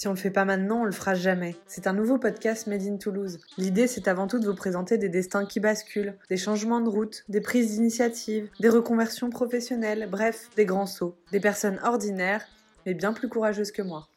Si on ne le fait pas maintenant, on le fera jamais. C'est un nouveau podcast Made in Toulouse. L'idée, c'est avant tout de vous présenter des destins qui basculent, des changements de route, des prises d'initiative, des reconversions professionnelles, bref, des grands sauts. Des personnes ordinaires, mais bien plus courageuses que moi.